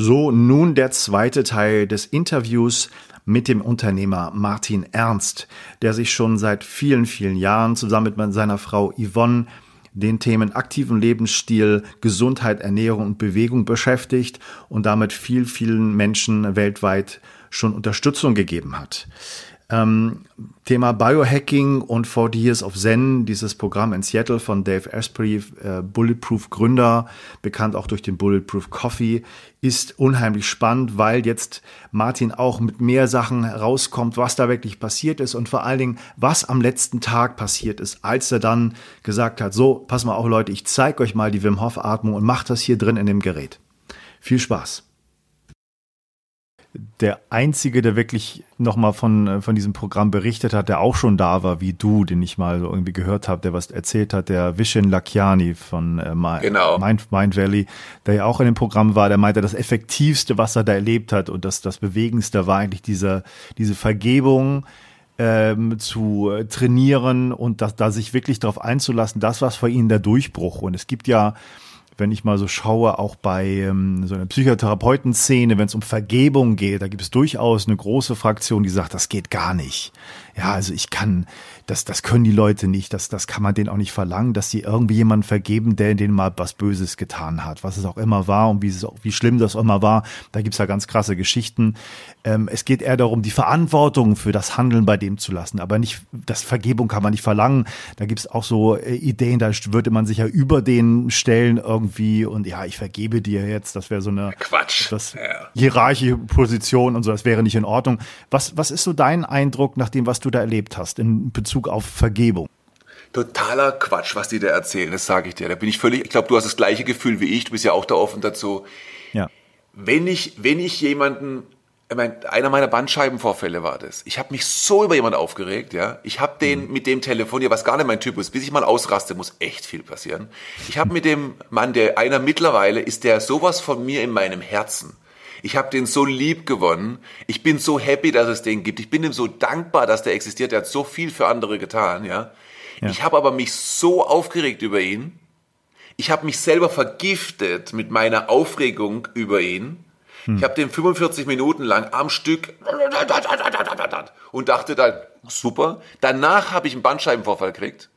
So, nun der zweite Teil des Interviews mit dem Unternehmer Martin Ernst, der sich schon seit vielen, vielen Jahren zusammen mit seiner Frau Yvonne den Themen aktiven Lebensstil, Gesundheit, Ernährung und Bewegung beschäftigt und damit viel, vielen Menschen weltweit schon Unterstützung gegeben hat. Ähm, Thema Biohacking und 40 Years of Zen, dieses Programm in Seattle von Dave Asprey, äh, Bulletproof Gründer, bekannt auch durch den Bulletproof Coffee, ist unheimlich spannend, weil jetzt Martin auch mit mehr Sachen rauskommt, was da wirklich passiert ist und vor allen Dingen, was am letzten Tag passiert ist, als er dann gesagt hat, so, pass mal auf Leute, ich zeige euch mal die Wim Hof Atmung und macht das hier drin in dem Gerät. Viel Spaß der einzige, der wirklich nochmal von, äh, von diesem Programm berichtet hat, der auch schon da war, wie du, den ich mal so irgendwie gehört habe, der was erzählt hat, der Vishen Lakiani von äh, genau. Mind, Mind Valley, der ja auch in dem Programm war, der meinte, das Effektivste, was er da erlebt hat und das, das Bewegendste war eigentlich diese, diese Vergebung, ähm, zu äh, trainieren und das, da sich wirklich darauf einzulassen, das war für ihn der Durchbruch. Und es gibt ja wenn ich mal so schaue, auch bei ähm, so einer Psychotherapeutenszene, wenn es um Vergebung geht, da gibt es durchaus eine große Fraktion, die sagt, das geht gar nicht. Ja, also ich kann, das, das können die Leute nicht, das, das kann man denen auch nicht verlangen, dass sie irgendwie jemanden vergeben, der denen mal was Böses getan hat, was es auch immer war und wie, es, wie schlimm das auch immer war. Da gibt's ja ganz krasse Geschichten. Ähm, es geht eher darum, die Verantwortung für das Handeln bei dem zu lassen, aber nicht, das Vergebung kann man nicht verlangen. Da gibt's auch so äh, Ideen, da würde man sich ja über den stellen irgendwie und ja, ich vergebe dir jetzt, das wäre so eine Quatsch. Das ja. hierarchische Position und so, das wäre nicht in Ordnung. Was, was ist so dein Eindruck nach dem, was du da erlebt hast in Bezug auf Vergebung? Totaler Quatsch, was die da erzählen, das sage ich dir. Da bin ich völlig, ich glaube, du hast das gleiche Gefühl wie ich, du bist ja auch da offen dazu. Ja. Wenn ich, wenn ich jemanden, ich meine, einer meiner Bandscheibenvorfälle war das. Ich habe mich so über jemanden aufgeregt, ja. Ich habe den mhm. mit dem telefoniert, was gar nicht mein Typ ist. Bis ich mal ausraste, muss echt viel passieren. Ich habe mit dem Mann, der einer mittlerweile ist, der sowas von mir in meinem Herzen. Ich habe den so lieb gewonnen. Ich bin so happy, dass es den gibt. Ich bin ihm so dankbar, dass der existiert. Er hat so viel für andere getan, ja. ja. Ich habe aber mich so aufgeregt über ihn. Ich habe mich selber vergiftet mit meiner Aufregung über ihn. Hm. Ich habe den 45 Minuten lang am Stück und dachte dann, super. Danach habe ich einen Bandscheibenvorfall gekriegt.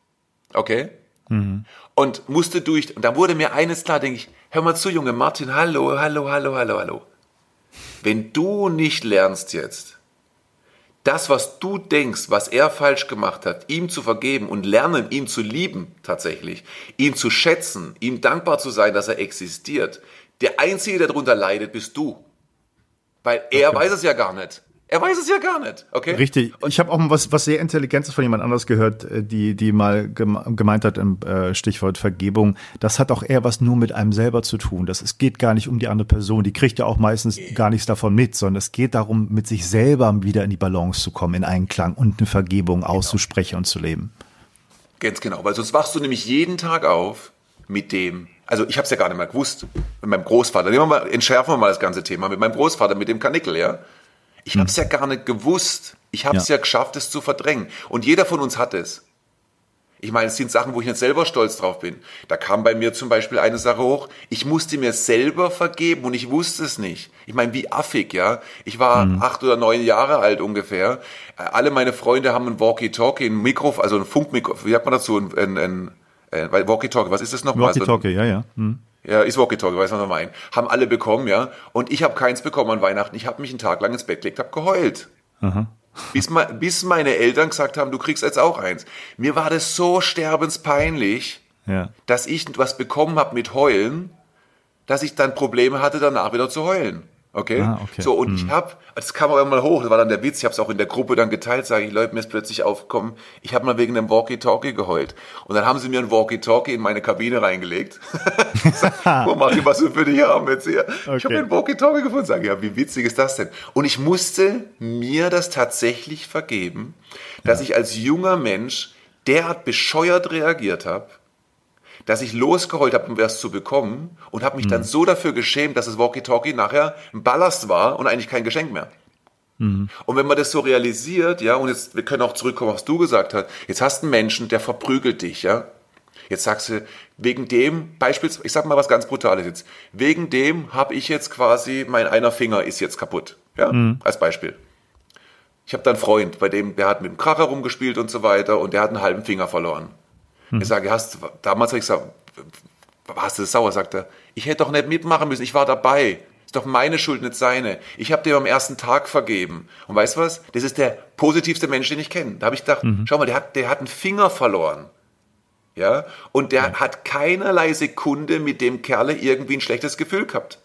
Okay? Mhm. Und musste durch, und da wurde mir eines klar, denke ich, hör mal zu, Junge, Martin, hallo, hallo, hallo, hallo, hallo. Wenn du nicht lernst jetzt, das, was du denkst, was er falsch gemacht hat, ihm zu vergeben und lernen, ihn zu lieben tatsächlich, ihn zu schätzen, ihm dankbar zu sein, dass er existiert, der Einzige, der darunter leidet, bist du. Weil er okay. weiß es ja gar nicht. Er weiß es ja gar nicht, okay? Richtig. Ich habe auch mal was, was sehr Intelligentes von jemand anders gehört, äh, die, die mal gemeint hat im äh, Stichwort Vergebung. Das hat auch eher was nur mit einem selber zu tun. Das, es geht gar nicht um die andere Person. Die kriegt ja auch meistens gar nichts davon mit, sondern es geht darum, mit sich selber wieder in die Balance zu kommen, in Einklang und eine Vergebung genau. auszusprechen und zu leben. Ganz genau, weil sonst wachst du nämlich jeden Tag auf mit dem, also ich habe es ja gar nicht mehr gewusst, mit meinem Großvater. Nehmen wir mal, entschärfen wir mal das ganze Thema mit meinem Großvater, mit dem Kanickel, ja. Ich habe es hm. ja gar nicht gewusst. Ich habe es ja. ja geschafft, es zu verdrängen. Und jeder von uns hat es. Ich meine, es sind Sachen, wo ich nicht selber stolz drauf bin. Da kam bei mir zum Beispiel eine Sache hoch, ich musste mir selber vergeben und ich wusste es nicht. Ich meine, wie affig, ja. Ich war mhm. acht oder neun Jahre alt ungefähr. Alle meine Freunde haben ein Walkie-Talkie, ein Mikro, also ein Funkmikro, wie sagt man dazu, ein, ein, ein, ein Walkie-Talkie, was ist das nochmal? Walkie-Talkie, ja, ja. Mhm. Ja, ist Walkie-Talkie, weiß man noch mal ein. Haben alle bekommen, ja. Und ich habe keins bekommen an Weihnachten. Ich habe mich einen Tag lang ins Bett gelegt, habe geheult. Aha. Bis, bis meine Eltern gesagt haben, du kriegst jetzt auch eins. Mir war das so sterbenspeinlich, ja. dass ich was bekommen habe mit Heulen, dass ich dann Probleme hatte, danach wieder zu heulen. Okay? Ah, okay. So, und hm. ich habe, das kam auch immer hoch, das war dann der Witz, ich habe es auch in der Gruppe dann geteilt, sage ich, Leute, mir ist plötzlich aufgekommen, ich habe mal wegen einem Walkie-Talkie geheult. Und dann haben sie mir ein Walkie-Talkie in meine Kabine reingelegt. sag, wo mach ich was für dich haben jetzt hier? Okay. Ich habe ein Walkie-Talkie gefunden, sage ja, wie witzig ist das denn? Und ich musste mir das tatsächlich vergeben, dass ja. ich als junger Mensch derart bescheuert reagiert habe, dass ich losgeheult habe, um was zu bekommen und habe mich mhm. dann so dafür geschämt, dass das Walkie-Talkie nachher ein Ballast war und eigentlich kein Geschenk mehr. Mhm. Und wenn man das so realisiert, ja, und jetzt, wir können auch zurückkommen, was du gesagt hast, jetzt hast du einen Menschen, der verprügelt dich, ja. Jetzt sagst du, wegen dem, beispielsweise, ich sag mal was ganz Brutales jetzt, wegen dem habe ich jetzt quasi, mein einer Finger ist jetzt kaputt. Ja, mhm. als Beispiel. Ich habe da einen Freund, bei dem, der hat mit dem Kracher rumgespielt und so weiter und der hat einen halben Finger verloren. Mhm. Ich sage, hast, damals habe ich gesagt, warst du sauer? Sagt er, ich hätte doch nicht mitmachen müssen, ich war dabei. Ist doch meine Schuld, nicht seine. Ich habe dir am ersten Tag vergeben. Und weißt du was? Das ist der positivste Mensch, den ich kenne. Da habe ich gedacht, mhm. schau mal, der hat, der hat einen Finger verloren. Ja, und der ja. hat keinerlei Sekunde mit dem Kerle irgendwie ein schlechtes Gefühl gehabt.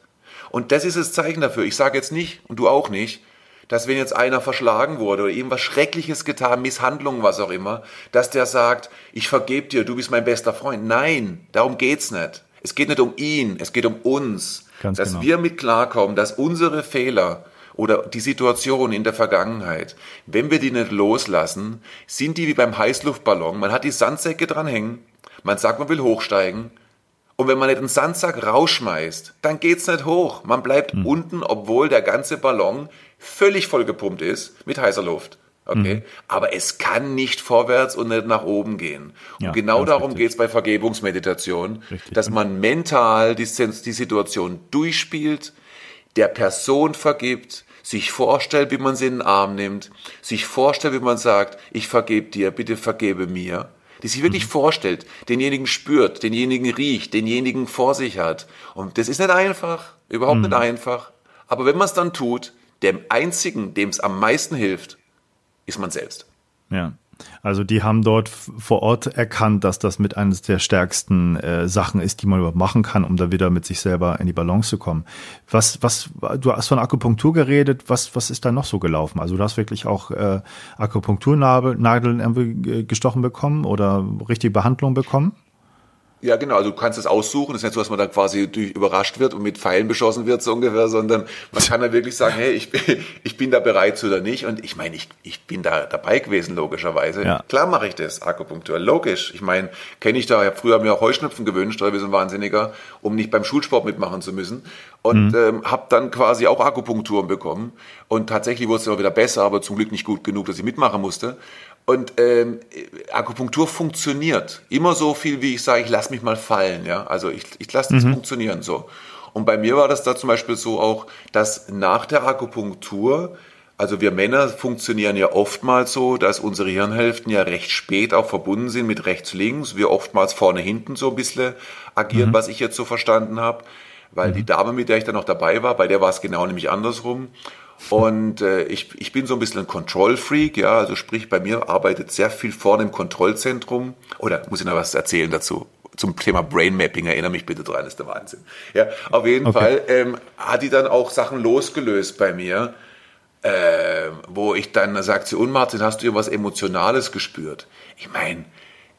Und das ist das Zeichen dafür. Ich sage jetzt nicht, und du auch nicht, dass wenn jetzt einer verschlagen wurde oder irgendwas Schreckliches getan, Misshandlung, was auch immer, dass der sagt, ich vergebe dir, du bist mein bester Freund. Nein, darum geht's nicht. Es geht nicht um ihn, es geht um uns. Ganz dass genau. wir mit klarkommen, dass unsere Fehler oder die Situation in der Vergangenheit, wenn wir die nicht loslassen, sind die wie beim Heißluftballon. Man hat die Sandsäcke dranhängen, man sagt, man will hochsteigen. Und wenn man nicht den Sandsack rausschmeißt, dann geht's nicht hoch. Man bleibt mhm. unten, obwohl der ganze Ballon völlig vollgepumpt ist mit heißer Luft. Okay? Mhm. Aber es kann nicht vorwärts und nicht nach oben gehen. Ja, und genau darum geht es bei Vergebungsmeditation, richtig, dass man mental die, die Situation durchspielt, der Person vergibt, sich vorstellt, wie man sie in den Arm nimmt, sich vorstellt, wie man sagt, ich vergebe dir, bitte vergebe mir. Die sich wirklich mhm. vorstellt, denjenigen spürt, denjenigen riecht, denjenigen vor sich hat. Und das ist nicht einfach, überhaupt mhm. nicht einfach. Aber wenn man es dann tut, dem einzigen, dem es am meisten hilft, ist man selbst. Ja. Also die haben dort vor Ort erkannt, dass das mit eines der stärksten äh, Sachen ist, die man überhaupt machen kann, um da wieder mit sich selber in die Balance zu kommen. Was, was, du hast von Akupunktur geredet, was, was ist da noch so gelaufen? Also du hast wirklich auch äh, Akupunkturnadeln gestochen bekommen oder richtige Behandlung bekommen? Ja, genau. Also du kannst es aussuchen. Es ist nicht so, dass man dann quasi durch überrascht wird und mit Pfeilen beschossen wird, so ungefähr, sondern man kann dann wirklich sagen, hey, ich bin, ich bin da bereit zu oder nicht. Und ich meine, ich, ich bin da dabei gewesen, logischerweise. Ja. Klar mache ich das, Akupunktur. Logisch. Ich meine, kenne ich da, ich habe früher mir auch Heuschnupfen gewünscht, oder wie so ein Wahnsinniger, um nicht beim Schulsport mitmachen zu müssen. Und mhm. ähm, habe dann quasi auch Akupunkturen bekommen. Und tatsächlich wurde es immer wieder besser, aber zum Glück nicht gut genug, dass ich mitmachen musste. Und ähm, Akupunktur funktioniert. Immer so viel, wie ich sage, ich lasse mich mal fallen. Ja? Also ich, ich lasse das mhm. funktionieren so. Und bei mir war das da zum Beispiel so auch, dass nach der Akupunktur, also wir Männer funktionieren ja oftmals so, dass unsere Hirnhälften ja recht spät auch verbunden sind mit rechts-links, wir oftmals vorne-hinten so ein bisschen agieren, mhm. was ich jetzt so verstanden habe. Weil mhm. die Dame, mit der ich dann noch dabei war, bei der war es genau nämlich andersrum. Und äh, ich, ich bin so ein bisschen ein Control-Freak, ja, also sprich, bei mir arbeitet sehr viel vorne im Kontrollzentrum. Oder muss ich noch was erzählen dazu? Zum Thema Brain Mapping, erinnere mich bitte dran, ist der Wahnsinn. Ja, auf jeden okay. Fall ähm, hat die dann auch Sachen losgelöst bei mir, äh, wo ich dann sagt sie, und Martin, hast du irgendwas Emotionales gespürt? Ich meine,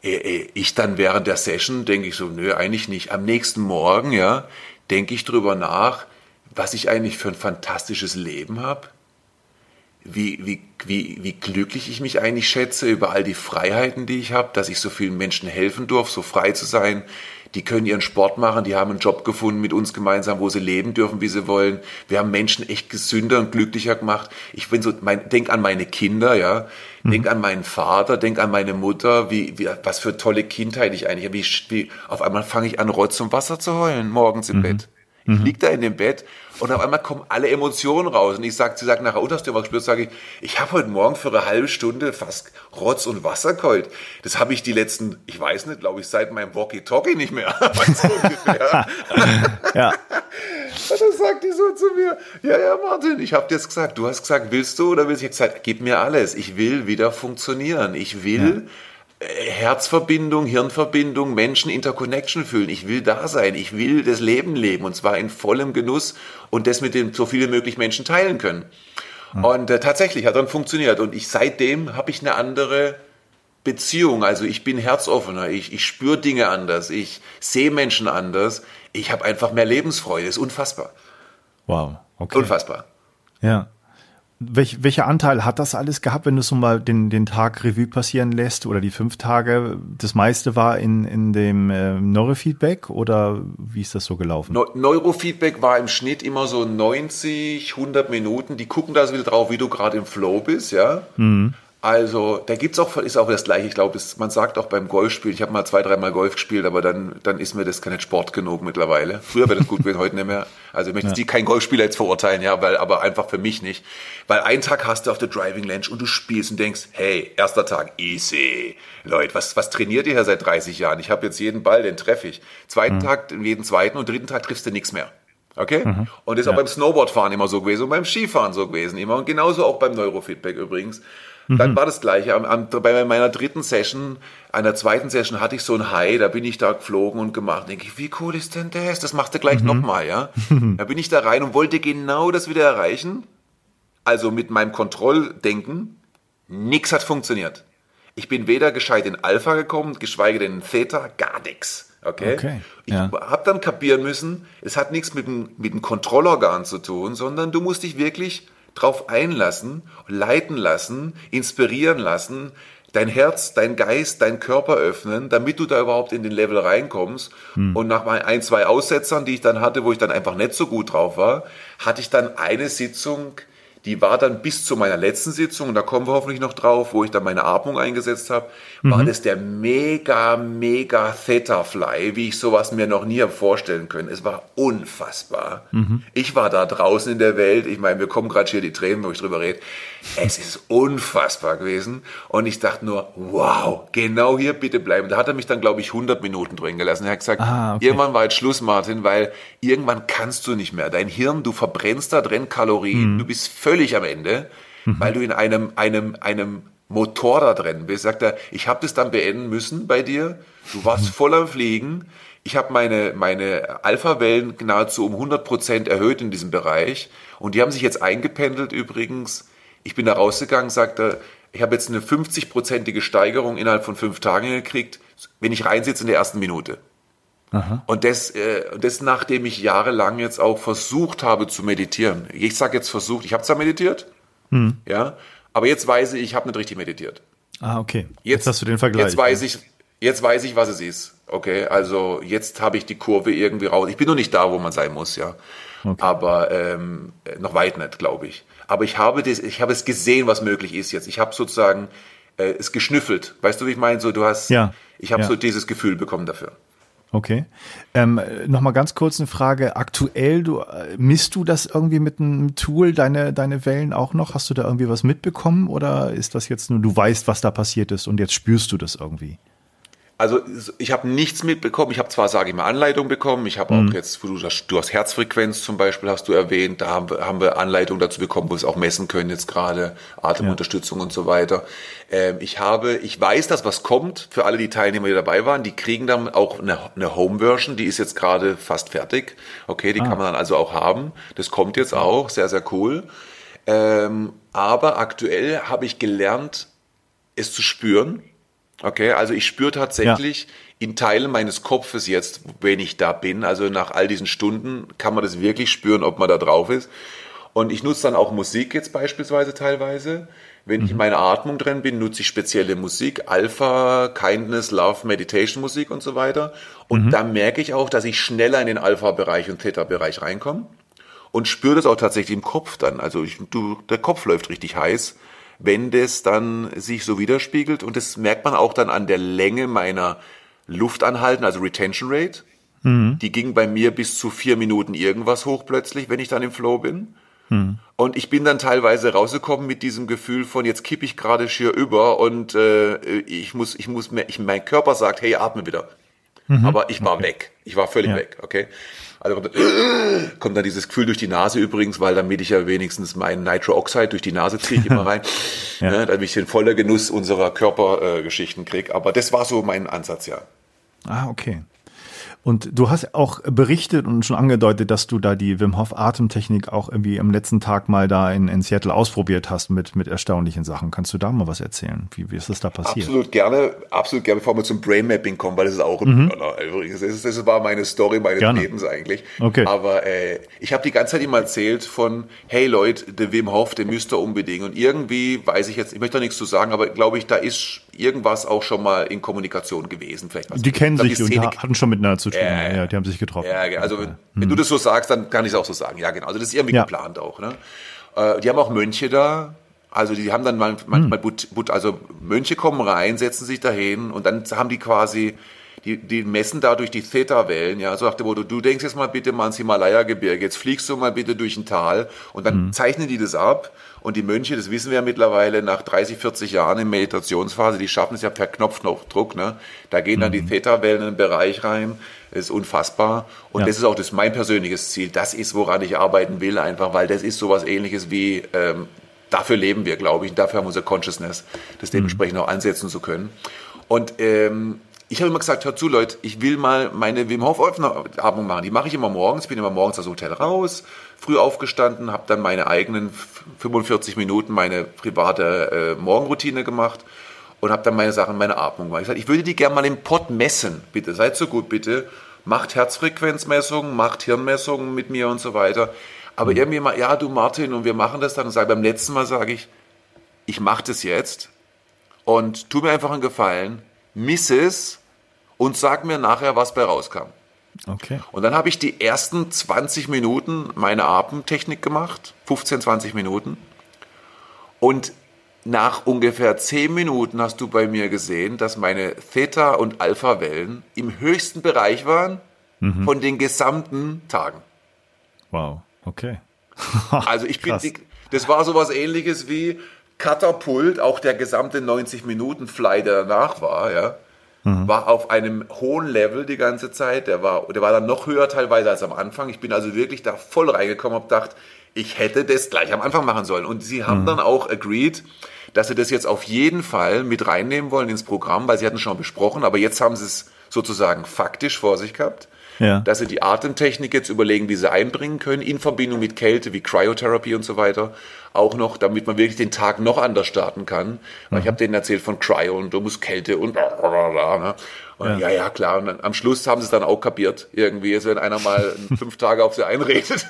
äh, äh, ich dann während der Session denke ich so, nö, eigentlich nicht. Am nächsten Morgen, ja, denke ich drüber nach, was ich eigentlich für ein fantastisches Leben habe, wie, wie, wie, wie glücklich ich mich eigentlich schätze über all die Freiheiten, die ich habe, dass ich so vielen Menschen helfen durfte, so frei zu sein. Die können ihren Sport machen, die haben einen Job gefunden mit uns gemeinsam, wo sie leben dürfen, wie sie wollen. Wir haben Menschen echt gesünder und glücklicher gemacht. Ich bin so, mein, denk an meine Kinder, ja, mhm. denk an meinen Vater, denk an meine Mutter, wie, wie was für tolle Kindheit ich eigentlich habe. Wie, wie, auf einmal fange ich an, Rotz und Wasser zu heulen morgens im mhm. Bett. Ich mhm. lieg da in dem Bett und auf einmal kommen alle Emotionen raus. Und ich sag, sie sagt nachher, oh, hast du gespürt? Sage ich, ich habe heute Morgen für eine halbe Stunde fast Rotz und Wasser geheult. Das habe ich die letzten, ich weiß nicht, glaube ich, seit meinem Walkie-Talkie nicht mehr. ja. Und dann sagt die so zu mir, ja, ja, Martin, ich habe dir jetzt gesagt, du hast gesagt, willst du oder willst du? Ich habe gesagt, gib mir alles. Ich will wieder funktionieren. Ich will... Ja Herzverbindung, Hirnverbindung, Menschen Interconnection fühlen. Ich will da sein. Ich will das Leben leben und zwar in vollem Genuss und das mit den so viele möglich Menschen teilen können. Mhm. Und äh, tatsächlich hat dann funktioniert und ich seitdem habe ich eine andere Beziehung. Also ich bin herzoffener, ich, ich spüre Dinge anders, ich sehe Menschen anders. Ich habe einfach mehr Lebensfreude. Ist unfassbar. Wow. Okay. Unfassbar. Ja. Welch, welcher Anteil hat das alles gehabt, wenn du so mal den, den Tag Revue passieren lässt oder die fünf Tage? Das meiste war in, in dem äh, Neurofeedback oder wie ist das so gelaufen? Neurofeedback war im Schnitt immer so 90, 100 Minuten. Die gucken da so wieder drauf, wie du gerade im Flow bist, ja. Mhm. Also, da gibt's auch, ist auch das Gleiche. Ich glaube, man sagt auch beim Golfspielen, ich habe mal zwei, dreimal Golf gespielt, aber dann, dann ist mir das kein Sport genug mittlerweile. Früher wäre das gut gewesen, heute nicht mehr. Also, ich möchte ja. die kein Golfspieler jetzt verurteilen, ja, weil, aber einfach für mich nicht. Weil einen Tag hast du auf der Driving Range und du spielst und denkst, hey, erster Tag, easy. Leute, was, was trainiert ihr hier seit 30 Jahren? Ich habe jetzt jeden Ball, den treffe ich. Zweiten mhm. Tag, jeden zweiten und dritten Tag triffst du nichts mehr. Okay? Mhm. Und das ist ja. auch beim Snowboardfahren immer so gewesen und beim Skifahren so gewesen immer. Und genauso auch beim Neurofeedback übrigens. Dann mhm. war das Gleiche. Am, am, bei meiner dritten Session, einer zweiten Session hatte ich so ein High, da bin ich da geflogen und gemacht. Denke ich, wie cool ist denn das? Das machst du gleich mhm. nochmal, ja? da bin ich da rein und wollte genau das wieder erreichen. Also mit meinem Kontrolldenken. Nix hat funktioniert. Ich bin weder gescheit in Alpha gekommen, geschweige denn in Theta, gar nichts. Okay? okay ich ja. habe dann kapieren müssen, es hat nichts mit dem, mit dem Kontrollorgan zu tun, sondern du musst dich wirklich drauf einlassen, leiten lassen, inspirieren lassen, dein Herz, dein Geist, dein Körper öffnen, damit du da überhaupt in den Level reinkommst. Hm. Und nach ein, zwei Aussetzern, die ich dann hatte, wo ich dann einfach nicht so gut drauf war, hatte ich dann eine Sitzung, die war dann bis zu meiner letzten Sitzung, und da kommen wir hoffentlich noch drauf, wo ich dann meine Atmung eingesetzt habe, mhm. war das der mega, mega Theta Fly, wie ich sowas mir noch nie habe vorstellen können. Es war unfassbar. Mhm. Ich war da draußen in der Welt, ich meine, wir kommen gerade hier die Tränen, wo ich drüber rede. Es ist unfassbar gewesen. Und ich dachte nur, wow, genau hier bitte bleiben. Da hat er mich dann, glaube ich, 100 Minuten drin gelassen. Er hat gesagt, ah, okay. irgendwann war jetzt Schluss, Martin, weil irgendwann kannst du nicht mehr. Dein Hirn, du verbrennst da drin Kalorien, mhm. du bist völlig am Ende, mhm. weil du in einem, einem, einem Motor da drin bist. Sagt er, ich habe das dann beenden müssen bei dir. Du warst mhm. voll am Fliegen. Ich habe meine, meine Alpha-Wellen nahezu um 100 Prozent erhöht in diesem Bereich. Und die haben sich jetzt eingependelt übrigens ich bin da rausgegangen, sagte, ich habe jetzt eine 50-prozentige Steigerung innerhalb von fünf Tagen gekriegt, wenn ich reinsitze in der ersten Minute. Aha. Und das, äh, das, nachdem ich jahrelang jetzt auch versucht habe zu meditieren. Ich sage jetzt versucht, ich habe zwar meditiert, hm. ja, aber jetzt weiß ich, ich habe nicht richtig meditiert. Ah, okay. Jetzt, jetzt hast du den Vergleich. Jetzt weiß ich, jetzt weiß ich, was es ist. Okay, also jetzt habe ich die Kurve irgendwie raus. Ich bin noch nicht da, wo man sein muss, ja. Okay. Aber ähm, noch weit nicht, glaube ich. Aber ich habe, das, ich habe es gesehen, was möglich ist jetzt. Ich habe sozusagen äh, es geschnüffelt. Weißt du, wie ich meine? So, du hast, ja. ich habe ja. so dieses Gefühl bekommen dafür. Okay. Ähm, Nochmal ganz kurz eine Frage. Aktuell, du, äh, misst du das irgendwie mit einem Tool, deine, deine Wellen auch noch? Hast du da irgendwie was mitbekommen oder ist das jetzt nur, du weißt, was da passiert ist und jetzt spürst du das irgendwie? Also ich habe nichts mitbekommen. Ich habe zwar, sage ich mal, Anleitung bekommen. Ich habe mhm. auch jetzt, du, du hast Herzfrequenz zum Beispiel, hast du erwähnt. Da haben wir, haben wir Anleitung dazu bekommen, wo wir es auch messen können jetzt gerade, Atemunterstützung ja. und so weiter. Ähm, ich habe, ich weiß, dass was kommt für alle die Teilnehmer, die dabei waren. Die kriegen dann auch eine, eine Home-Version. Die ist jetzt gerade fast fertig. Okay, die ah. kann man dann also auch haben. Das kommt jetzt auch. Sehr, sehr cool. Ähm, aber aktuell habe ich gelernt, es zu spüren Okay, also ich spüre tatsächlich ja. in Teilen meines Kopfes jetzt, wenn ich da bin, also nach all diesen Stunden kann man das wirklich spüren, ob man da drauf ist. Und ich nutze dann auch Musik jetzt beispielsweise teilweise. Wenn mhm. ich in meiner Atmung drin bin, nutze ich spezielle Musik, Alpha, Kindness, Love, Meditation Musik und so weiter. Und mhm. da merke ich auch, dass ich schneller in den Alpha-Bereich und Theta-Bereich reinkomme und spüre das auch tatsächlich im Kopf dann. Also ich, du, der Kopf läuft richtig heiß wenn das dann sich so widerspiegelt. Und das merkt man auch dann an der Länge meiner Luftanhalten, also Retention Rate. Mhm. Die ging bei mir bis zu vier Minuten irgendwas hoch plötzlich, wenn ich dann im Flow bin. Mhm. Und ich bin dann teilweise rausgekommen mit diesem Gefühl von, jetzt kippe ich gerade schier über und äh, ich muss, ich muss, mehr, ich, mein Körper sagt, hey, atme wieder. Mhm. Aber ich war okay. weg. Ich war völlig ja. weg, okay? Also kommt dann dieses Gefühl durch die Nase übrigens, weil damit ich ja wenigstens meinen Nitro Oxide durch die Nase ziehe ich immer rein, ja. ne, damit ich den voller Genuss unserer Körpergeschichten äh, kriege. Aber das war so mein Ansatz, ja. Ah, okay. Und du hast auch berichtet und schon angedeutet, dass du da die Wim Hof Atemtechnik auch irgendwie am letzten Tag mal da in, in Seattle ausprobiert hast mit, mit erstaunlichen Sachen. Kannst du da mal was erzählen? Wie, wie ist das da passiert? Absolut gerne, absolut gerne, bevor wir zum Brain Mapping kommen, weil das ist auch ein mhm. übrigens. Das, das, war meine Story meines gerne. Lebens eigentlich. Okay. Aber äh, ich habe die ganze Zeit immer erzählt von, hey Leute, der Wim Hof, der müsst ihr unbedingt. Und irgendwie weiß ich jetzt, ich möchte da nichts zu sagen, aber glaube ich, da ist irgendwas auch schon mal in Kommunikation gewesen. Vielleicht was die kennen sich und hatten schon miteinander zu tun. Äh, ja, die haben sich getroffen. Ja, also wenn, wenn du das so sagst, dann kann ich es auch so sagen. Ja, genau. Also das ist irgendwie ja. geplant auch. Ne? Äh, die haben auch Mönche da. Also die haben dann manchmal, hm. also Mönche kommen rein, setzen sich dahin und dann haben die quasi die, die messen dadurch die Theta-Wellen, ja, so nach dem Motto, du denkst jetzt mal bitte mal ans Himalaya-Gebirge, jetzt fliegst du mal bitte durch ein Tal und dann mhm. zeichnen die das ab und die Mönche, das wissen wir ja mittlerweile nach 30, 40 Jahren in Meditationsphase, die schaffen es ja per Knopfdruck, ne, da gehen dann die mhm. Theta-Wellen in den Bereich rein, das ist unfassbar und ja. das ist auch das mein persönliches Ziel, das ist, woran ich arbeiten will einfach, weil das ist sowas ähnliches wie, ähm, dafür leben wir, glaube ich, dafür haben wir unser Consciousness, das mhm. dementsprechend auch ansetzen zu können. Und ähm, ich habe immer gesagt, hör zu, Leute, ich will mal meine Wim Hof Atmung machen. Die mache ich immer morgens. Bin immer morgens aus dem Hotel raus, früh aufgestanden, habe dann meine eigenen 45 Minuten meine private äh, Morgenroutine gemacht und habe dann meine Sachen, meine Atmung gemacht. Ich sage, ich würde die gerne mal im Pott messen. Bitte, seid so gut, bitte. Macht Herzfrequenzmessungen, macht Hirnmessungen mit mir und so weiter. Aber mhm. irgendwie mal, ja, du Martin, und wir machen das dann. Und sage beim letzten Mal sage ich, ich mache das jetzt und tu mir einfach einen Gefallen miss es und sag mir nachher, was bei rauskam. Okay. Und dann habe ich die ersten 20 Minuten meine Atemtechnik gemacht, 15, 20 Minuten. Und nach ungefähr 10 Minuten hast du bei mir gesehen, dass meine Theta- und Alpha-Wellen im höchsten Bereich waren mhm. von den gesamten Tagen. Wow, okay. also ich bin, das war sowas ähnliches wie, Katapult, auch der gesamte 90-Minuten-Fly, der danach war, ja, mhm. war auf einem hohen Level die ganze Zeit. Der war, der war dann noch höher teilweise als am Anfang. Ich bin also wirklich da voll reingekommen und gedacht, ich hätte das gleich am Anfang machen sollen. Und sie haben mhm. dann auch agreed, dass sie das jetzt auf jeden Fall mit reinnehmen wollen ins Programm, weil sie hatten schon besprochen, aber jetzt haben sie es sozusagen faktisch vor sich gehabt. Ja. Dass sie die Atemtechnik jetzt überlegen, wie sie einbringen können, in Verbindung mit Kälte, wie Cryotherapie und so weiter auch noch, damit man wirklich den Tag noch anders starten kann. Weil mhm. ich habe denen erzählt von Cryo und du musst Kälte und ne? Und ja. ja, ja, klar. Und dann, am Schluss haben sie es dann auch kapiert, irgendwie, als wenn einer mal fünf Tage auf sie einredet.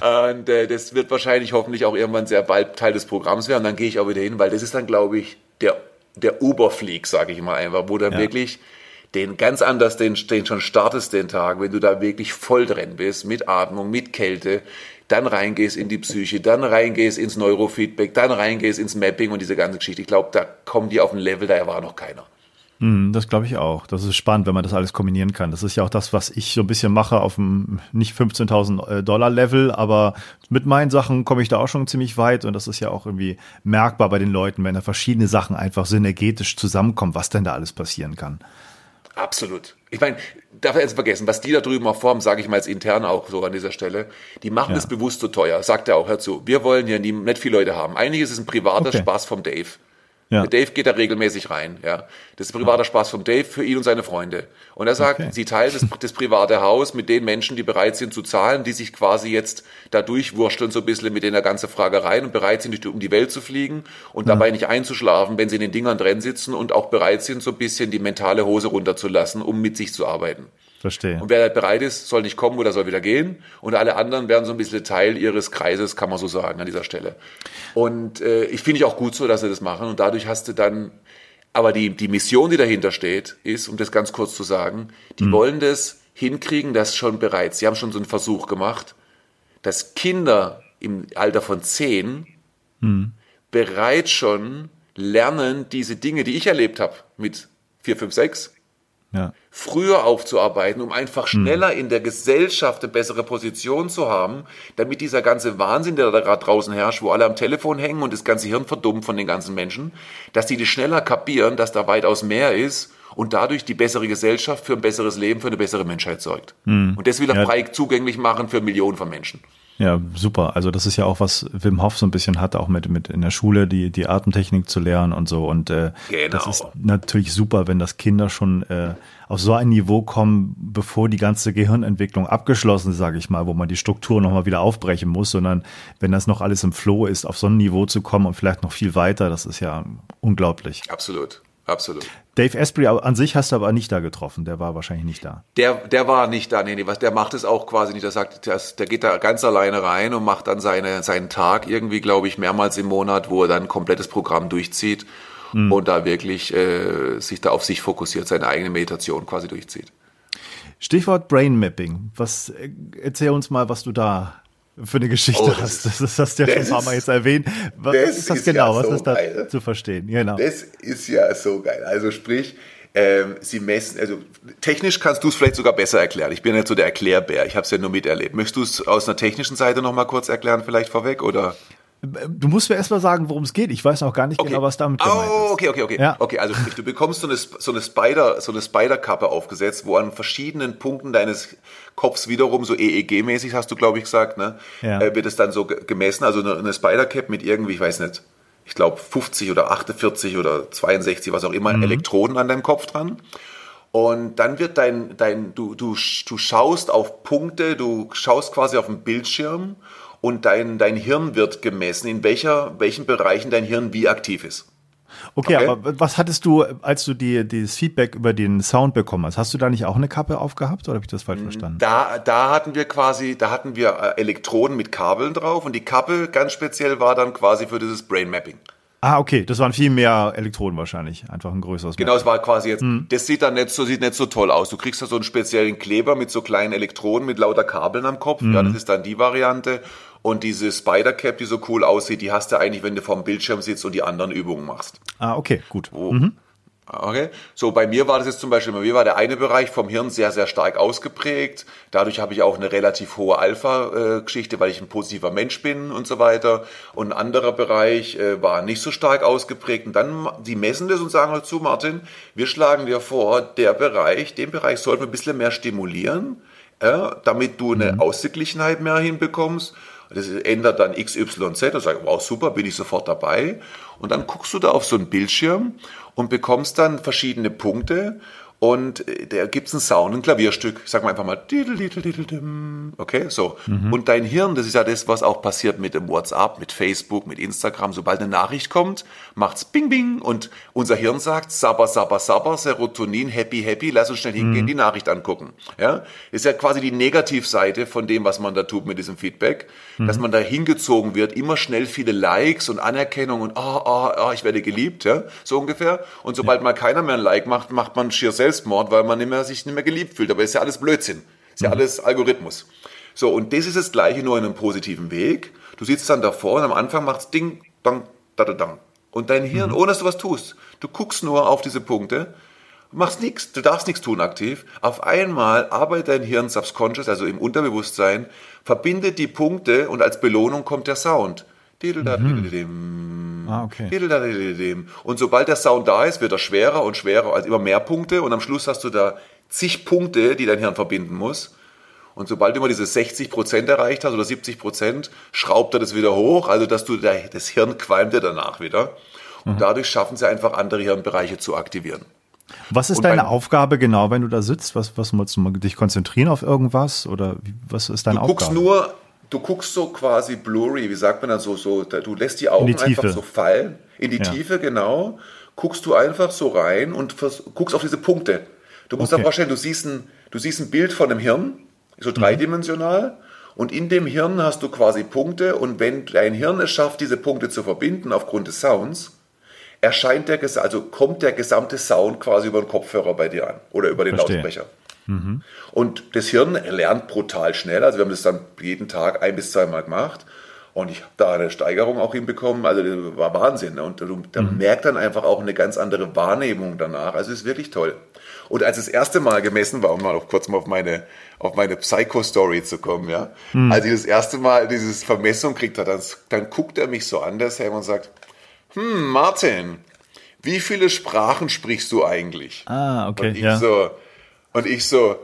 und äh, das wird wahrscheinlich hoffentlich auch irgendwann sehr bald Teil des Programms werden. Dann gehe ich auch wieder hin, weil das ist dann, glaube ich, der, der Oberflieg, sage ich mal einfach, wo dann ja. wirklich den ganz anders, den, den schon startest den Tag, wenn du da wirklich voll drin bist, mit Atmung, mit Kälte, dann reingehst in die Psyche, dann reingehst ins Neurofeedback, dann reingehst ins Mapping und diese ganze Geschichte. Ich glaube, da kommen die auf ein Level, da war noch keiner. Hm, das glaube ich auch. Das ist spannend, wenn man das alles kombinieren kann. Das ist ja auch das, was ich so ein bisschen mache auf dem nicht 15.000 äh, Dollar Level, aber mit meinen Sachen komme ich da auch schon ziemlich weit und das ist ja auch irgendwie merkbar bei den Leuten, wenn da verschiedene Sachen einfach synergetisch zusammenkommen, was denn da alles passieren kann. Absolut. Ich meine, darf jetzt vergessen, was die da drüben auch formen, sage ich mal jetzt intern auch so an dieser Stelle, die machen es bewusst so teuer, sagt er auch, hör zu, wir wollen hier nie, nicht viele Leute haben. Eigentlich ist es ein privater okay. Spaß vom Dave. Ja. Der Dave geht da regelmäßig rein. Ja. Das ist privater Spaß vom Dave für ihn und seine Freunde. Und er sagt, okay. sie teilen das, das, private Haus mit den Menschen, die bereit sind zu zahlen, die sich quasi jetzt da durchwursteln so ein bisschen mit den ganzen Fragereien und bereit sind, um die Welt zu fliegen und dabei nicht einzuschlafen, wenn sie in den Dingern drin sitzen und auch bereit sind, so ein bisschen die mentale Hose runterzulassen, um mit sich zu arbeiten. Verstehe. Und wer bereit ist, soll nicht kommen oder soll wieder gehen. Und alle anderen werden so ein bisschen Teil ihres Kreises, kann man so sagen, an dieser Stelle. Und äh, ich finde ich auch gut so, dass sie das machen. Und dadurch hast du dann, aber die, die Mission, die dahinter steht, ist, um das ganz kurz zu sagen, die mhm. wollen das hinkriegen, dass schon bereits, sie haben schon so einen Versuch gemacht, dass Kinder im Alter von zehn mhm. bereits schon lernen, diese Dinge, die ich erlebt habe mit vier, fünf, sechs, ja. früher aufzuarbeiten, um einfach schneller hm. in der Gesellschaft eine bessere Position zu haben, damit dieser ganze Wahnsinn, der da gerade draußen herrscht, wo alle am Telefon hängen und das ganze Hirn verdummt von den ganzen Menschen, dass die das schneller kapieren, dass da weitaus mehr ist und dadurch die bessere Gesellschaft für ein besseres Leben, für eine bessere Menschheit sorgt. Hm. Und das will er ja. frei zugänglich machen für Millionen von Menschen. Ja, super. Also das ist ja auch, was Wim Hof so ein bisschen hatte, auch mit, mit in der Schule, die, die Atemtechnik zu lernen und so. Und äh, genau. das ist natürlich super, wenn das Kinder schon äh, auf so ein Niveau kommen, bevor die ganze Gehirnentwicklung abgeschlossen ist, sage ich mal, wo man die Struktur nochmal wieder aufbrechen muss, sondern wenn das noch alles im Flow ist, auf so ein Niveau zu kommen und vielleicht noch viel weiter, das ist ja unglaublich. Absolut. Absolut. Dave Asprey an sich hast du aber nicht da getroffen. Der war wahrscheinlich nicht da. Der, der war nicht da. Nee, nee, was, der macht es auch quasi nicht. Der sagt, der, der geht da ganz alleine rein und macht dann seine, seinen Tag irgendwie, glaube ich, mehrmals im Monat, wo er dann ein komplettes Programm durchzieht mhm. und da wirklich äh, sich da auf sich fokussiert, seine eigene Meditation quasi durchzieht. Stichwort Brain Mapping. Was, erzähl uns mal, was du da für eine Geschichte oh, hast. Das, das, hast du ja schon ein paar Mal jetzt erwähnt. Was ist das ist genau? Ja was so ist da geil. zu verstehen? Genau. Das ist ja so geil. Also sprich, ähm, sie messen, also technisch kannst du es vielleicht sogar besser erklären. Ich bin ja so der Erklärbär. Ich habe es ja nur miterlebt. Möchtest du es aus einer technischen Seite noch mal kurz erklären, vielleicht vorweg oder? Du musst mir erst mal sagen, worum es geht. Ich weiß noch gar nicht okay. genau, was damit gemeint oh, okay, okay, okay. Ja. Okay, also du bekommst so eine, so eine Spider, so eine Spider-Kappe aufgesetzt, wo an verschiedenen Punkten deines Kopfs wiederum so EEG-mäßig, hast du, glaube ich, gesagt, ne? Ja. Äh, wird es dann so gemessen. Also eine, eine Spider-Cap mit irgendwie, ich weiß nicht, ich glaube 50 oder 48 oder 62, was auch immer, mhm. Elektroden an deinem Kopf dran. Und dann wird dein, dein, du, du, du schaust auf Punkte, du schaust quasi auf den Bildschirm und dein, dein Hirn wird gemessen, in welcher, welchen Bereichen dein Hirn wie aktiv ist. Okay, okay, aber was hattest du, als du die, dieses Feedback über den Sound bekommen hast? Hast du da nicht auch eine Kappe aufgehabt oder habe ich das falsch verstanden? Da, da hatten wir quasi, da hatten wir äh, Elektroden mit Kabeln drauf und die Kappe ganz speziell war dann quasi für dieses Brain Mapping. Ah, okay, das waren viel mehr Elektroden wahrscheinlich, einfach ein größeres. Genau, es war quasi jetzt, hm. das sieht dann nicht so, sieht nicht so toll aus. Du kriegst da so einen speziellen Kleber mit so kleinen Elektroden mit lauter Kabeln am Kopf. Hm. Ja, das ist dann die Variante. Und diese Spider Cap, die so cool aussieht, die hast du eigentlich, wenn du vorm Bildschirm sitzt und die anderen Übungen machst. Ah, okay, gut. Oh. Mhm. Okay. So, bei mir war das jetzt zum Beispiel, bei mir war der eine Bereich vom Hirn sehr, sehr stark ausgeprägt. Dadurch habe ich auch eine relativ hohe Alpha-Geschichte, weil ich ein positiver Mensch bin und so weiter. Und ein anderer Bereich äh, war nicht so stark ausgeprägt. Und dann, die messen das und sagen halt zu, Martin, wir schlagen dir vor, der Bereich, den Bereich sollten wir ein bisschen mehr stimulieren, äh, damit du eine mhm. Ausgeglichenheit mehr hinbekommst. Das ändert dann XYZ. Sage ich, wow, super, bin ich sofort dabei. Und dann guckst du da auf so einen Bildschirm und bekommst dann verschiedene Punkte und äh, da gibt es ein Sound, ein Klavierstück. Sag mal einfach mal, okay, so. Mhm. Und dein Hirn, das ist ja das, was auch passiert mit dem WhatsApp, mit Facebook, mit Instagram. Sobald eine Nachricht kommt, macht's Bing Bing und unser Hirn sagt, sabber, sabber, sabber, Serotonin, happy, happy, lass uns schnell hingehen, mhm. die Nachricht angucken. Ja, ist ja quasi die Negativseite von dem, was man da tut mit diesem Feedback, mhm. dass man da hingezogen wird, immer schnell viele Likes und Anerkennung und oh, oh, oh, ich werde geliebt, ja, so ungefähr. Und sobald ja. mal keiner mehr ein Like macht, macht man schier selbst Selbstmord, weil man nicht mehr, sich nicht mehr geliebt fühlt. Aber ist ja alles Blödsinn. Ist ja mhm. alles Algorithmus. So, und das ist das Gleiche, nur in einem positiven Weg. Du sitzt dann davor und am Anfang macht es Ding, Dang, da, da, Dang. Und dein Hirn, mhm. ohne dass du was tust, du guckst nur auf diese Punkte, machst nichts, du darfst nichts tun aktiv. Auf einmal arbeitet dein Hirn subconscious, also im Unterbewusstsein, verbindet die Punkte und als Belohnung kommt der Sound. Mhm. Ah, okay. Und sobald der Sound da ist, wird er schwerer und schwerer, also immer mehr Punkte und am Schluss hast du da zig Punkte, die dein Hirn verbinden muss. Und sobald du immer diese 60 Prozent erreicht hast oder 70 Prozent, schraubt er das wieder hoch, also dass du das Hirn qualmt dir danach wieder. Und mhm. dadurch schaffen sie einfach andere Hirnbereiche zu aktivieren. Was ist und deine Aufgabe genau, wenn du da sitzt? Was, was musst du dich konzentrieren auf irgendwas oder was ist deine du Aufgabe? Du guckst nur du guckst so quasi blurry, wie sagt man dann so, so du lässt die Augen die einfach so fallen, in die ja. Tiefe, genau, guckst du einfach so rein und guckst auf diese Punkte. Du musst okay. dir vorstellen, du siehst, ein, du siehst ein Bild von einem Hirn, so mhm. dreidimensional, mhm. und in dem Hirn hast du quasi Punkte, und wenn dein Hirn es schafft, diese Punkte zu verbinden aufgrund des Sounds, erscheint der, also kommt der gesamte Sound quasi über den Kopfhörer bei dir an oder über den Verstehe. Lautsprecher. Mhm. Und das Hirn lernt brutal schnell. Also wir haben das dann jeden Tag ein bis zweimal gemacht. Und ich habe da eine Steigerung auch hinbekommen. Also das war Wahnsinn. Und da mhm. merkt dann einfach auch eine ganz andere Wahrnehmung danach. Also es ist wirklich toll. Und als das erste Mal gemessen war, um mal noch kurz mal auf meine, auf meine Psycho-Story zu kommen, ja. Mhm. Als ich das erste Mal dieses Vermessung kriegt hat, dann, dann guckt er mich so an, der Sam, und sagt, hm, Martin, wie viele Sprachen sprichst du eigentlich? Ah, okay. Und ich ja. so, und ich so,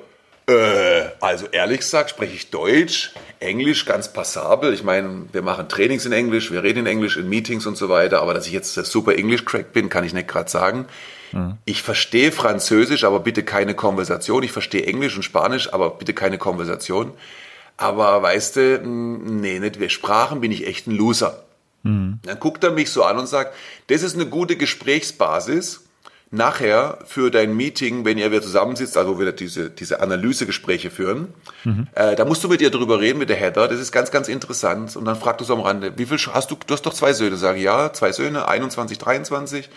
äh, also ehrlich gesagt spreche ich Deutsch, Englisch ganz passabel. Ich meine, wir machen Trainings in Englisch, wir reden in Englisch in Meetings und so weiter, aber dass ich jetzt super Englisch-Crack bin, kann ich nicht gerade sagen. Mhm. Ich verstehe Französisch, aber bitte keine Konversation. Ich verstehe Englisch und Spanisch, aber bitte keine Konversation. Aber weißt du, nee, nicht wir Sprachen bin ich echt ein Loser. Mhm. Dann guckt er mich so an und sagt, das ist eine gute Gesprächsbasis nachher für dein Meeting, wenn ihr wieder zusammensitzt, also wieder diese, diese Analysegespräche führen, mhm. äh, da musst du mit ihr drüber reden, mit der Heather, das ist ganz, ganz interessant. Und dann fragt du so am Rande, wie viel hast du, du hast doch zwei Söhne, sage ich, ja, zwei Söhne, 21, 23.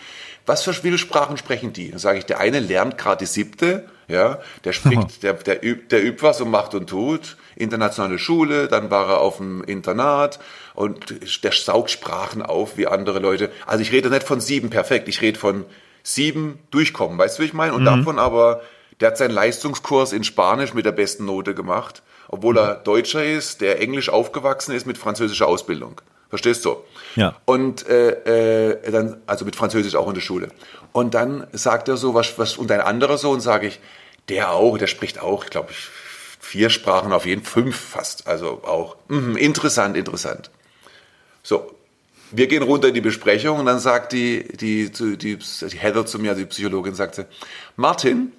Was für viele Sprachen sprechen die? Dann sage ich, der eine lernt gerade die siebte, Ja, der spricht, der, der übt, der übt was und macht und tut. Internationale Schule, dann war er auf dem Internat und der saugt Sprachen auf wie andere Leute. Also ich rede nicht von sieben perfekt, ich rede von sieben durchkommen, weißt du, wie ich meine? Und mhm. davon aber, der hat seinen Leistungskurs in Spanisch mit der besten Note gemacht, obwohl er Deutscher ist, der Englisch aufgewachsen ist mit französischer Ausbildung. Verstehst du? Ja. Und äh, äh, dann, also mit Französisch auch in der Schule. Und dann sagt er so, was, was, und ein anderer Sohn sage ich, der auch, der spricht auch, glaube ich, vier Sprachen, auf jeden fünf fast. Also auch mh, interessant, interessant. So, wir gehen runter in die Besprechung und dann sagt die, die, die, die Heather zu mir, die Psychologin, sagt sie, Martin,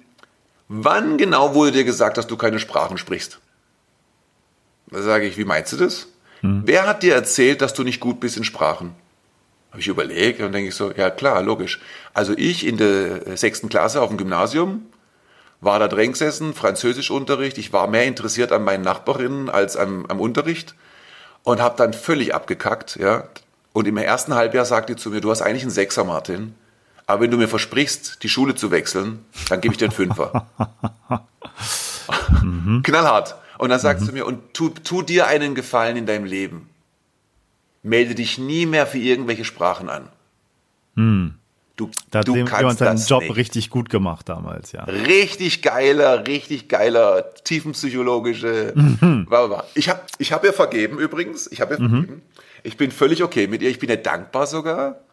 wann genau wurde dir gesagt, dass du keine Sprachen sprichst? Da sage ich, wie meinst du das? Hm. Wer hat dir erzählt, dass du nicht gut bist in Sprachen? Habe ich überlegt und denke ich so, ja klar, logisch. Also ich in der sechsten Klasse auf dem Gymnasium war da drin gesessen, Französischunterricht. Ich war mehr interessiert an meinen Nachbarinnen als am, am Unterricht und habe dann völlig abgekackt. Ja. Und im ersten Halbjahr sagte die zu mir, du hast eigentlich einen Sechser, Martin. Aber wenn du mir versprichst, die Schule zu wechseln, dann gebe ich dir einen Fünfer. mhm. Knallhart. Und dann sagt mhm. sie mir, und tu, tu dir einen Gefallen in deinem Leben. Melde dich nie mehr für irgendwelche Sprachen an. Mhm. Du, da hat du jemand seinen Job nicht. richtig gut gemacht damals, ja. Richtig geiler, richtig geiler, tiefenpsychologische. Mhm. Ich habe ich hab ihr vergeben übrigens. Ich habe ihr mhm. Ich bin völlig okay mit ihr. Ich bin ihr dankbar sogar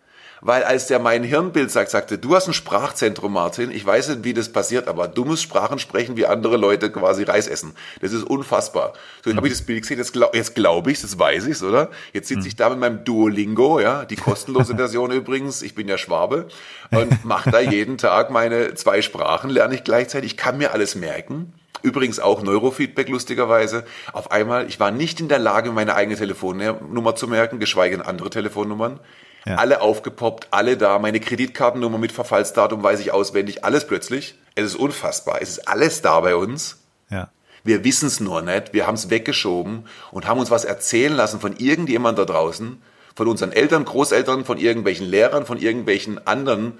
weil als der mein Hirnbild sagt, sagte, du hast ein Sprachzentrum, Martin, ich weiß nicht, wie das passiert, aber du musst Sprachen sprechen, wie andere Leute quasi Reis essen. Das ist unfassbar. So, jetzt mhm. habe ich das Bild gesehen, jetzt, glaub, jetzt glaube ich jetzt weiß ich oder? Jetzt sitze mhm. ich da mit meinem Duolingo, ja, die kostenlose Version übrigens, ich bin ja Schwabe, und mache da jeden Tag meine zwei Sprachen, lerne ich gleichzeitig, ich kann mir alles merken. Übrigens auch Neurofeedback lustigerweise. Auf einmal, ich war nicht in der Lage, meine eigene Telefonnummer zu merken, geschweige denn andere Telefonnummern. Ja. Alle aufgepoppt, alle da. Meine Kreditkartennummer mit Verfallsdatum weiß ich auswendig. Alles plötzlich. Es ist unfassbar. Es ist alles da bei uns. Ja. Wir wissen es nur nicht. Wir haben es weggeschoben und haben uns was erzählen lassen von irgendjemand da draußen, von unseren Eltern, Großeltern, von irgendwelchen Lehrern, von irgendwelchen anderen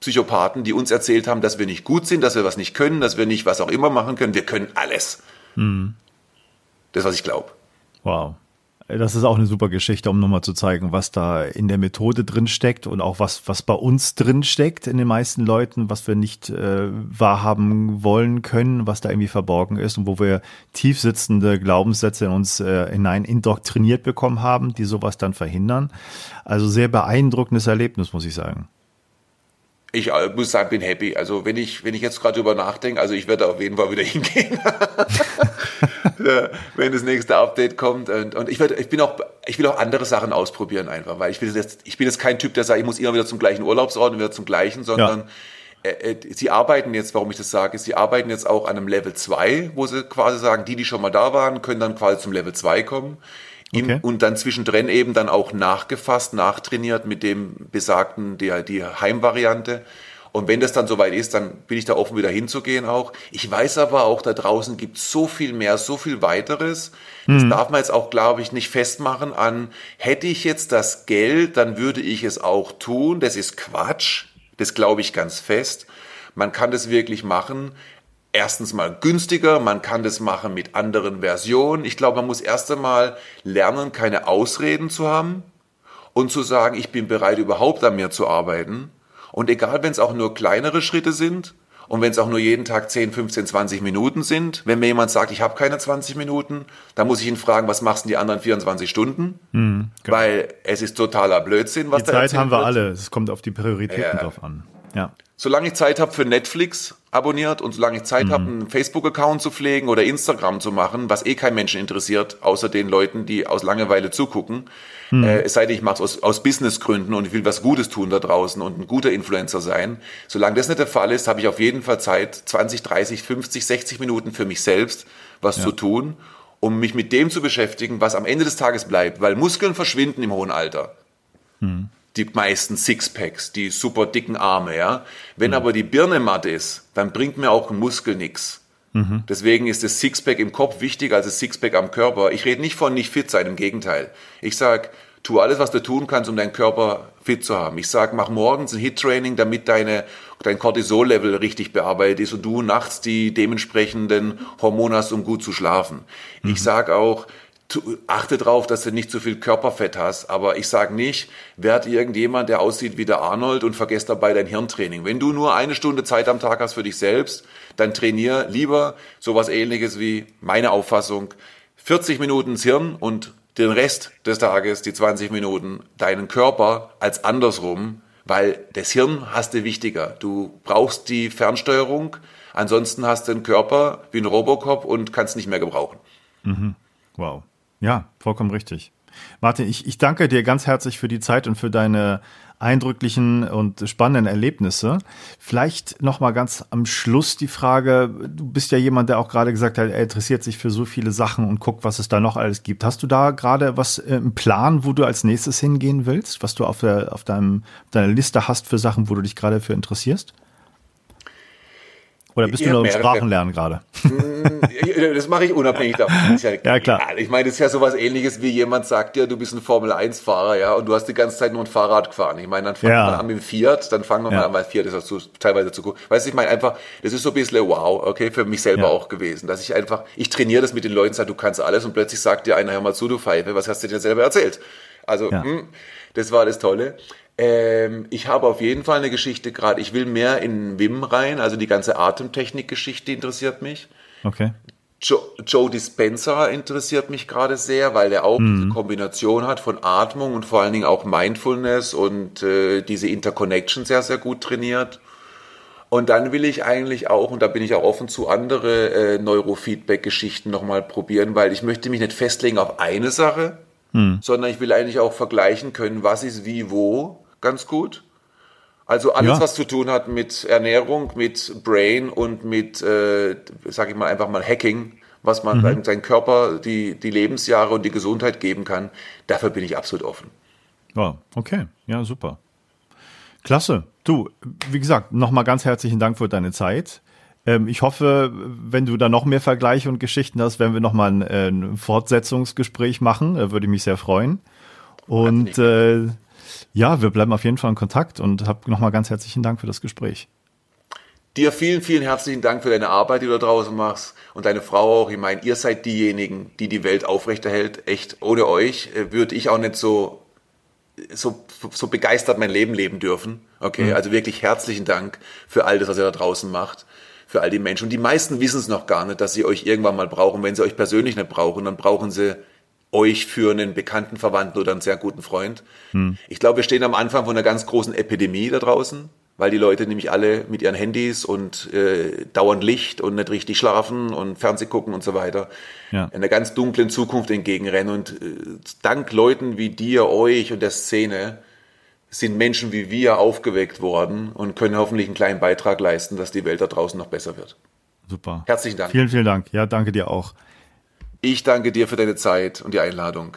Psychopathen, die uns erzählt haben, dass wir nicht gut sind, dass wir was nicht können, dass wir nicht was auch immer machen können. Wir können alles. Mhm. Das, was ich glaube. Wow. Das ist auch eine super Geschichte, um nochmal zu zeigen, was da in der Methode drin steckt und auch was, was bei uns drin steckt in den meisten Leuten, was wir nicht äh, wahrhaben wollen können, was da irgendwie verborgen ist und wo wir tief sitzende Glaubenssätze in uns äh, hinein indoktriniert bekommen haben, die sowas dann verhindern. Also sehr beeindruckendes Erlebnis, muss ich sagen ich äh, muss sagen, bin happy. Also wenn ich, wenn ich jetzt gerade drüber nachdenke, also ich werde auf jeden Fall wieder hingehen, wenn das nächste Update kommt. Und, und ich, werde, ich bin auch, ich will auch andere Sachen ausprobieren einfach, weil ich bin jetzt, ich bin jetzt kein Typ, der sagt, ich muss immer wieder zum gleichen Urlaubsort und wieder zum gleichen, sondern ja. äh, äh sie arbeiten jetzt, warum ich das sage, ist, sie arbeiten jetzt auch an einem Level 2, wo sie quasi sagen, die, die schon mal da waren, können dann quasi zum Level 2 kommen. Okay. und dann zwischendrin eben dann auch nachgefasst, nachtrainiert mit dem besagten, die, die Heimvariante. Und wenn das dann soweit ist, dann bin ich da offen, wieder hinzugehen auch. Ich weiß aber auch, da draußen gibt es so viel mehr, so viel weiteres. Das mhm. darf man jetzt auch, glaube ich, nicht festmachen an, hätte ich jetzt das Geld, dann würde ich es auch tun. Das ist Quatsch. Das glaube ich ganz fest. Man kann das wirklich machen erstens mal günstiger, man kann das machen mit anderen Versionen. Ich glaube, man muss erst einmal lernen, keine Ausreden zu haben und zu sagen, ich bin bereit, überhaupt an mir zu arbeiten. Und egal, wenn es auch nur kleinere Schritte sind und wenn es auch nur jeden Tag 10, 15, 20 Minuten sind, wenn mir jemand sagt, ich habe keine 20 Minuten, dann muss ich ihn fragen, was machst du die anderen 24 Stunden? Mhm, genau. Weil es ist totaler Blödsinn, was die da Die Zeit haben wir wird. alle, es kommt auf die Prioritäten ja. drauf an. Ja. Solange ich Zeit habe für Netflix, abonniert und solange ich Zeit mhm. habe, einen Facebook-Account zu pflegen oder Instagram zu machen, was eh kein Menschen interessiert, außer den Leuten, die aus Langeweile zugucken, mhm. äh, es sei denn, ich mache es aus, aus Businessgründen und ich will was Gutes tun da draußen und ein guter Influencer sein. Solange das nicht der Fall ist, habe ich auf jeden Fall Zeit, 20, 30, 50, 60 Minuten für mich selbst was ja. zu tun, um mich mit dem zu beschäftigen, was am Ende des Tages bleibt, weil Muskeln verschwinden im hohen Alter. Mhm die meisten Sixpacks, die super dicken Arme, ja. Wenn mhm. aber die Birne matt ist, dann bringt mir auch ein Muskel nichts. Mhm. Deswegen ist das Sixpack im Kopf wichtiger als das Sixpack am Körper. Ich rede nicht von nicht fit sein, im Gegenteil. Ich sag, tu alles, was du tun kannst, um deinen Körper fit zu haben. Ich sage, mach morgens ein Hit-Training, damit deine, dein Cortisol-Level richtig bearbeitet ist und du nachts die dementsprechenden Hormone hast, um gut zu schlafen. Mhm. Ich sage auch, achte darauf, dass du nicht zu viel Körperfett hast, aber ich sage nicht, werd irgendjemand, der aussieht wie der Arnold und vergesst dabei dein Hirntraining. Wenn du nur eine Stunde Zeit am Tag hast für dich selbst, dann trainier lieber sowas ähnliches wie meine Auffassung, 40 Minuten ins Hirn und den Rest des Tages, die 20 Minuten, deinen Körper als andersrum, weil das Hirn hast du wichtiger. Du brauchst die Fernsteuerung, ansonsten hast du einen Körper wie ein Robocop und kannst nicht mehr gebrauchen. Mhm. Wow. Ja, vollkommen richtig. Martin, ich, ich danke dir ganz herzlich für die Zeit und für deine eindrücklichen und spannenden Erlebnisse. Vielleicht noch mal ganz am Schluss die Frage, du bist ja jemand, der auch gerade gesagt hat, er interessiert sich für so viele Sachen und guckt, was es da noch alles gibt. Hast du da gerade was äh, im Plan, wo du als nächstes hingehen willst, was du auf, der, auf deinem, deiner Liste hast für Sachen, wo du dich gerade für interessierst? Oder bist du nur im Sprachenlernen gerade? Hm, das mache ich unabhängig davon. Ja, ja, klar. Ich meine, das ist ja sowas ähnliches, wie jemand sagt dir, du bist ein Formel-1-Fahrer, ja, und du hast die ganze Zeit nur ein Fahrrad gefahren. Ich meine, dann fangen ja. wir an mit dem Fiat, dann fangen wir ja. mal an, weil Fiat ist auch zu, teilweise zu gut. Weißt du, ich meine einfach, das ist so ein bisschen wow, okay, für mich selber ja. auch gewesen, dass ich einfach, ich trainiere das mit den Leuten, sage, du kannst alles und plötzlich sagt dir einer, hör mal zu, du Pfeife, was hast du dir selber erzählt? Also, mh, hm, das war das Tolle. Ähm, ich habe auf jeden Fall eine Geschichte gerade. Ich will mehr in Wim rein, also die ganze Atemtechnik-Geschichte interessiert mich. Okay. Joe, Joe Dispenza interessiert mich gerade sehr, weil er auch mhm. diese Kombination hat von Atmung und vor allen Dingen auch Mindfulness und äh, diese Interconnection sehr, sehr gut trainiert. Und dann will ich eigentlich auch, und da bin ich auch offen zu, andere äh, Neurofeedback-Geschichten nochmal probieren, weil ich möchte mich nicht festlegen auf eine Sache, mhm. sondern ich will eigentlich auch vergleichen können, was ist wie wo ganz gut. Also alles, ja. was zu tun hat mit Ernährung, mit Brain und mit, äh, sag ich mal, einfach mal Hacking, was man mhm. seinem Körper die, die Lebensjahre und die Gesundheit geben kann, dafür bin ich absolut offen. Ja, okay. Ja, super. Klasse. Du, wie gesagt, nochmal ganz herzlichen Dank für deine Zeit. Ähm, ich hoffe, wenn du da noch mehr Vergleiche und Geschichten hast, werden wir nochmal ein, äh, ein Fortsetzungsgespräch machen. Da würde ich mich sehr freuen. Und äh, ja, wir bleiben auf jeden Fall in Kontakt und hab nochmal ganz herzlichen Dank für das Gespräch. Dir vielen, vielen herzlichen Dank für deine Arbeit, die du da draußen machst und deine Frau auch. Ich meine, ihr seid diejenigen, die die Welt aufrechterhält. Echt, ohne euch äh, würde ich auch nicht so, so, so begeistert mein Leben leben dürfen. Okay, mhm. also wirklich herzlichen Dank für all das, was ihr da draußen macht, für all die Menschen. Und die meisten wissen es noch gar nicht, dass sie euch irgendwann mal brauchen. Wenn sie euch persönlich nicht brauchen, dann brauchen sie euch für einen bekannten Verwandten oder einen sehr guten Freund. Hm. Ich glaube, wir stehen am Anfang von einer ganz großen Epidemie da draußen, weil die Leute nämlich alle mit ihren Handys und äh, dauernd Licht und nicht richtig schlafen und Fernseh gucken und so weiter, ja. einer ganz dunklen Zukunft entgegenrennen. Und äh, dank Leuten wie dir, euch und der Szene sind Menschen wie wir aufgeweckt worden und können hoffentlich einen kleinen Beitrag leisten, dass die Welt da draußen noch besser wird. Super. Herzlichen Dank. Vielen, vielen Dank. Ja, danke dir auch. Ich danke dir für deine Zeit und die Einladung.